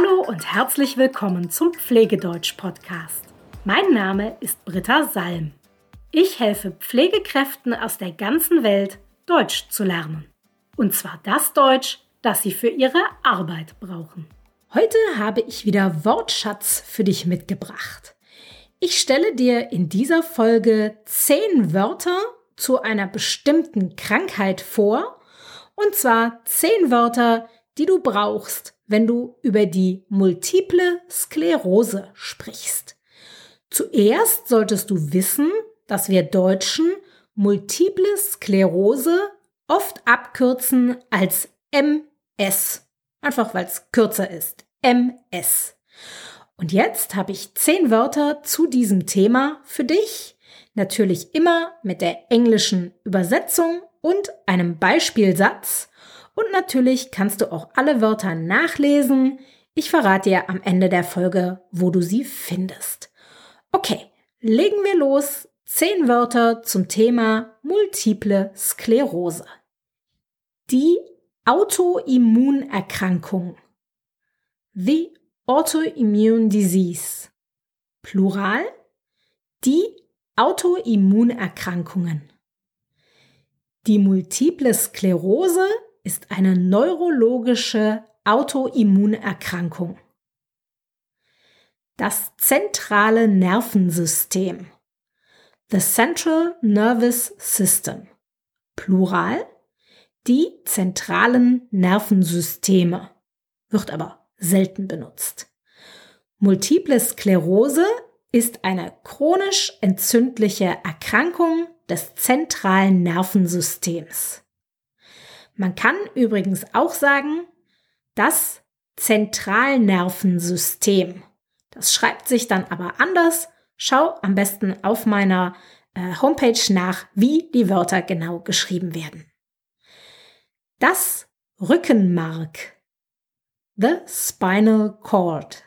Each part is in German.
Hallo und herzlich willkommen zum Pflegedeutsch-Podcast. Mein Name ist Britta Salm. Ich helfe Pflegekräften aus der ganzen Welt, Deutsch zu lernen. Und zwar das Deutsch, das sie für ihre Arbeit brauchen. Heute habe ich wieder Wortschatz für dich mitgebracht. Ich stelle dir in dieser Folge zehn Wörter zu einer bestimmten Krankheit vor, und zwar zehn Wörter, die du brauchst, wenn du über die multiple Sklerose sprichst. Zuerst solltest du wissen, dass wir Deutschen multiple Sklerose oft abkürzen als MS. Einfach weil es kürzer ist. MS. Und jetzt habe ich zehn Wörter zu diesem Thema für dich. Natürlich immer mit der englischen Übersetzung und einem Beispielsatz. Und natürlich kannst du auch alle Wörter nachlesen. Ich verrate dir am Ende der Folge, wo du sie findest. Okay, legen wir los. Zehn Wörter zum Thema multiple Sklerose. Die Autoimmunerkrankung. The Autoimmune Disease. Plural. Die Autoimmunerkrankungen. Die multiple Sklerose ist eine neurologische Autoimmunerkrankung. Das zentrale Nervensystem. The Central Nervous System. Plural. Die zentralen Nervensysteme. Wird aber selten benutzt. Multiple Sklerose ist eine chronisch entzündliche Erkrankung des zentralen Nervensystems. Man kann übrigens auch sagen, das Zentralnervensystem. Das schreibt sich dann aber anders. Schau am besten auf meiner äh, Homepage nach, wie die Wörter genau geschrieben werden. Das Rückenmark. The Spinal Cord.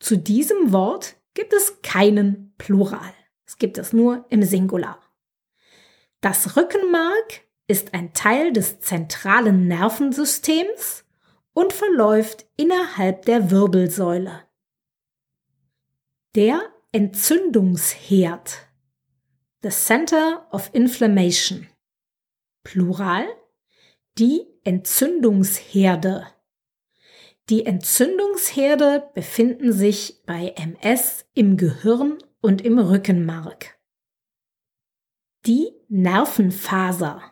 Zu diesem Wort gibt es keinen Plural. Es gibt es nur im Singular. Das Rückenmark ist ein Teil des zentralen Nervensystems und verläuft innerhalb der Wirbelsäule. Der Entzündungsherd. The Center of Inflammation. Plural. Die Entzündungsherde. Die Entzündungsherde befinden sich bei MS im Gehirn und im Rückenmark. Die Nervenfaser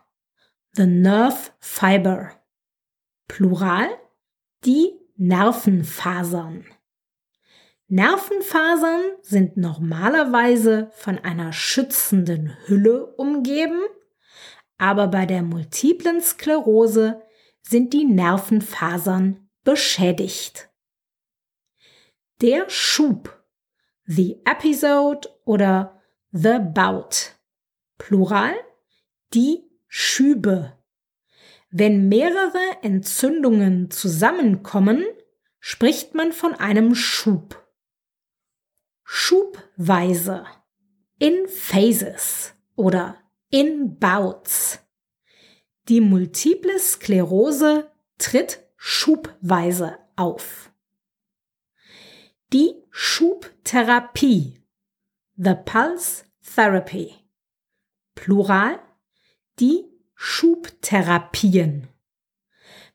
the nerve fiber. Plural die Nervenfasern. Nervenfasern sind normalerweise von einer schützenden Hülle umgeben, aber bei der multiplen Sklerose sind die Nervenfasern beschädigt. Der Schub, the episode oder the bout. Plural, die Schübe. Wenn mehrere Entzündungen zusammenkommen, spricht man von einem Schub. Schubweise. In Phases oder in Bouts. Die multiple Sklerose tritt schubweise auf. Die Schubtherapie. The Pulse Therapy. Plural die Schubtherapien.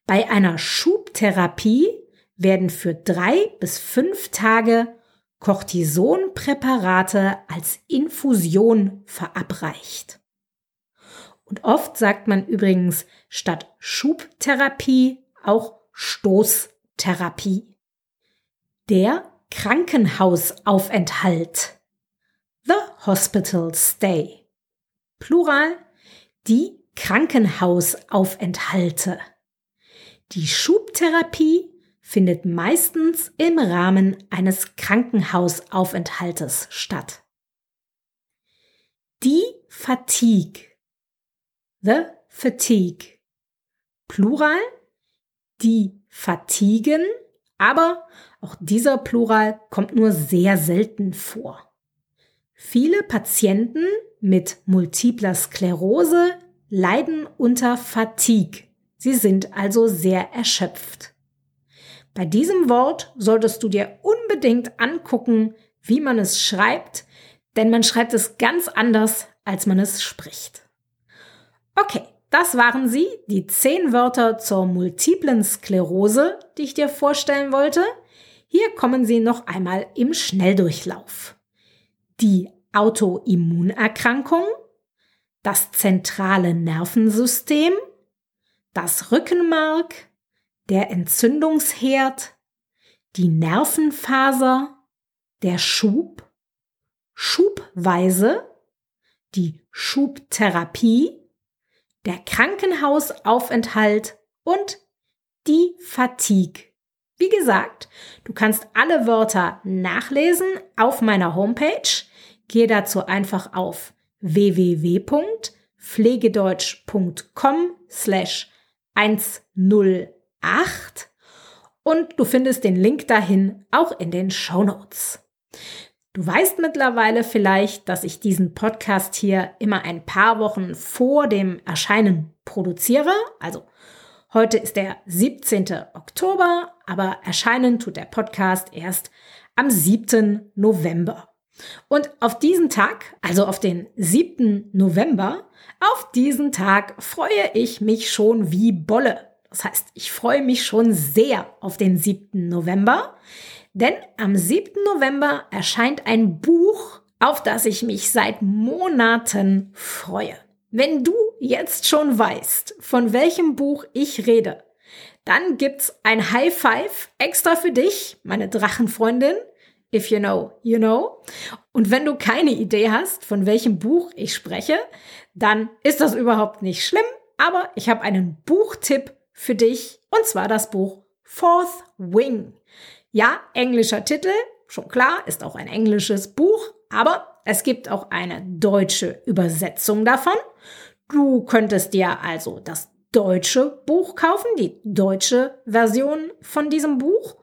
Bei einer Schubtherapie werden für drei bis fünf Tage Cortisonpräparate als Infusion verabreicht. Und oft sagt man übrigens statt Schubtherapie auch Stoßtherapie. Der Krankenhausaufenthalt. The Hospital Stay. Plural die Krankenhausaufenthalte. Die Schubtherapie findet meistens im Rahmen eines Krankenhausaufenthaltes statt. Die Fatigue. The Fatigue. Plural. Die Fatigen, aber auch dieser Plural kommt nur sehr selten vor. Viele Patienten mit multipler Sklerose leiden unter Fatigue. Sie sind also sehr erschöpft. Bei diesem Wort solltest du dir unbedingt angucken, wie man es schreibt, denn man schreibt es ganz anders, als man es spricht. Okay, das waren sie, die zehn Wörter zur multiplen Sklerose, die ich dir vorstellen wollte. Hier kommen sie noch einmal im Schnelldurchlauf. Die Autoimmunerkrankung, das zentrale Nervensystem, das Rückenmark, der Entzündungsherd, die Nervenfaser, der Schub, Schubweise, die Schubtherapie, der Krankenhausaufenthalt und die Fatigue. Wie gesagt, du kannst alle Wörter nachlesen auf meiner Homepage. Gehe dazu einfach auf www.pflegedeutsch.com slash 108 und du findest den Link dahin auch in den Show Notes. Du weißt mittlerweile vielleicht, dass ich diesen Podcast hier immer ein paar Wochen vor dem Erscheinen produziere. Also heute ist der 17. Oktober, aber erscheinen tut der Podcast erst am 7. November. Und auf diesen Tag, also auf den 7. November, auf diesen Tag freue ich mich schon wie Bolle. Das heißt, ich freue mich schon sehr auf den 7. November. Denn am 7. November erscheint ein Buch, auf das ich mich seit Monaten freue. Wenn du jetzt schon weißt, von welchem Buch ich rede, dann gibt's ein High Five extra für dich, meine Drachenfreundin. If you know, you know. Und wenn du keine Idee hast, von welchem Buch ich spreche, dann ist das überhaupt nicht schlimm. Aber ich habe einen Buchtipp für dich, und zwar das Buch Fourth Wing. Ja, englischer Titel, schon klar, ist auch ein englisches Buch, aber es gibt auch eine deutsche Übersetzung davon. Du könntest dir also das deutsche Buch kaufen, die deutsche Version von diesem Buch.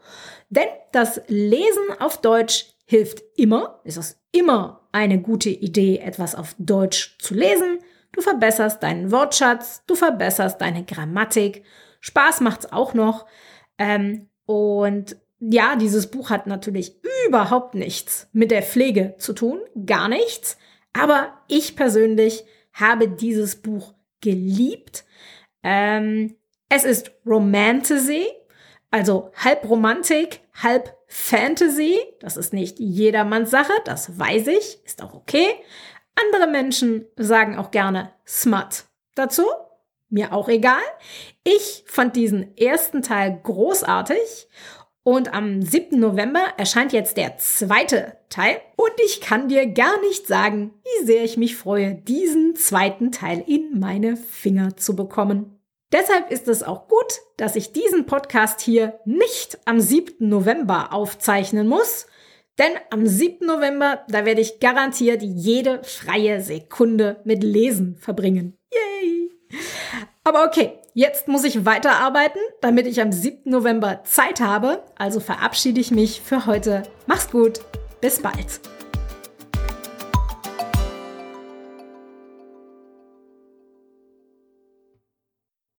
Denn das Lesen auf Deutsch hilft immer, ist es immer eine gute Idee, etwas auf Deutsch zu lesen. Du verbesserst deinen Wortschatz, du verbesserst deine Grammatik. Spaß macht's auch noch. Ähm, und ja, dieses Buch hat natürlich überhaupt nichts mit der Pflege zu tun, gar nichts. Aber ich persönlich habe dieses Buch geliebt. Ähm, es ist Romantasy, also halb Romantik, halb Fantasy. Das ist nicht jedermanns Sache, das weiß ich, ist auch okay. Andere Menschen sagen auch gerne Smut dazu. Mir auch egal. Ich fand diesen ersten Teil großartig und am 7. November erscheint jetzt der zweite Teil. Und ich kann dir gar nicht sagen, wie sehr ich mich freue, diesen zweiten Teil in meine Finger zu bekommen. Deshalb ist es auch gut, dass ich diesen Podcast hier nicht am 7. November aufzeichnen muss. Denn am 7. November, da werde ich garantiert jede freie Sekunde mit Lesen verbringen. Yay! Aber okay, jetzt muss ich weiterarbeiten, damit ich am 7. November Zeit habe. Also verabschiede ich mich für heute. Mach's gut. Bis bald.